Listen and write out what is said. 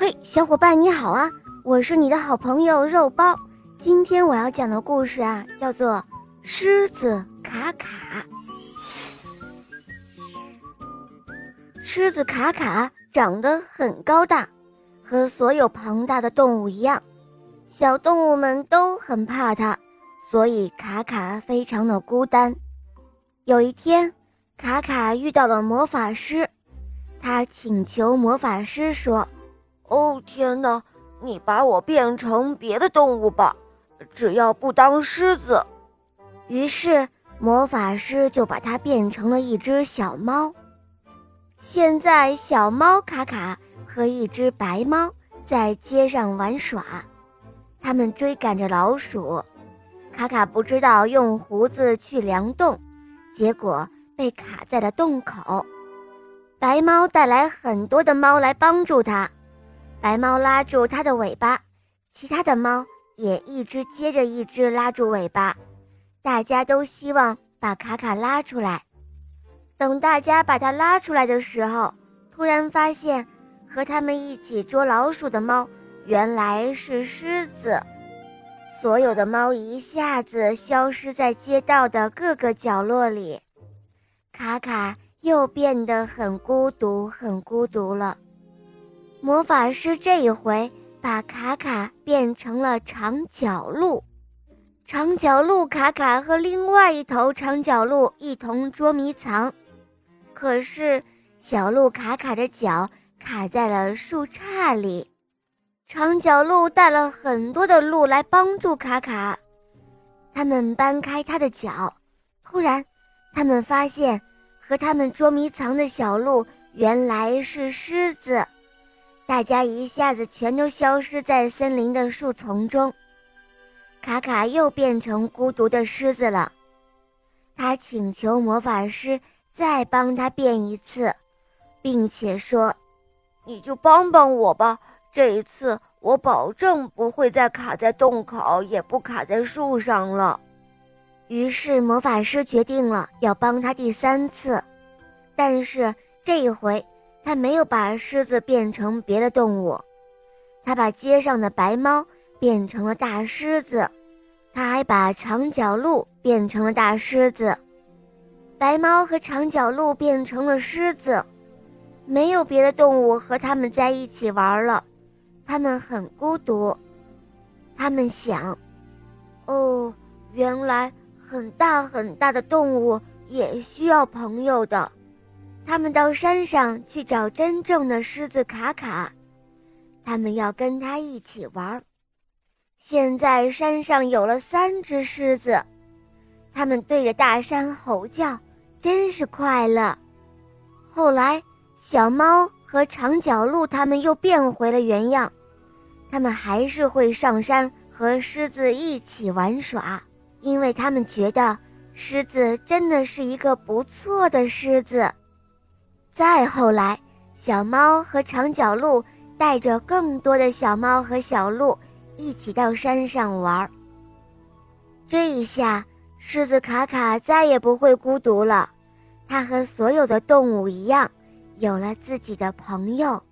嘿，小伙伴你好啊！我是你的好朋友肉包。今天我要讲的故事啊，叫做《狮子卡卡》。狮子卡卡长得很高大，和所有庞大的动物一样，小动物们都很怕它，所以卡卡非常的孤单。有一天，卡卡遇到了魔法师，他请求魔法师说。哦天哪！你把我变成别的动物吧，只要不当狮子。于是魔法师就把它变成了一只小猫。现在小猫卡卡和一只白猫在街上玩耍，他们追赶着老鼠。卡卡不知道用胡子去量洞，结果被卡在了洞口。白猫带来很多的猫来帮助它。白猫拉住它的尾巴，其他的猫也一只接着一只拉住尾巴，大家都希望把卡卡拉出来。等大家把它拉出来的时候，突然发现和他们一起捉老鼠的猫原来是狮子。所有的猫一下子消失在街道的各个角落里，卡卡又变得很孤独，很孤独了。魔法师这一回把卡卡变成了长角鹿，长角鹿卡卡和另外一头长角鹿一同捉迷藏，可是小鹿卡卡的脚卡在了树杈里，长角鹿带了很多的鹿来帮助卡卡，他们搬开他的脚，突然，他们发现和他们捉迷藏的小鹿原来是狮子。大家一下子全都消失在森林的树丛中，卡卡又变成孤独的狮子了。他请求魔法师再帮他变一次，并且说：“你就帮帮我吧，这一次我保证不会再卡在洞口，也不卡在树上了。”于是魔法师决定了要帮他第三次，但是这一回。他没有把狮子变成别的动物，他把街上的白猫变成了大狮子，他还把长角鹿变成了大狮子。白猫和长角鹿变成了狮子，没有别的动物和他们在一起玩了，他们很孤独。他们想：哦，原来很大很大的动物也需要朋友的。他们到山上去找真正的狮子卡卡，他们要跟他一起玩。现在山上有了三只狮子，他们对着大山吼叫，真是快乐。后来，小猫和长角鹿他们又变回了原样，他们还是会上山和狮子一起玩耍，因为他们觉得狮子真的是一个不错的狮子。再后来，小猫和长角鹿带着更多的小猫和小鹿一起到山上玩儿。这一下，狮子卡卡再也不会孤独了，它和所有的动物一样，有了自己的朋友。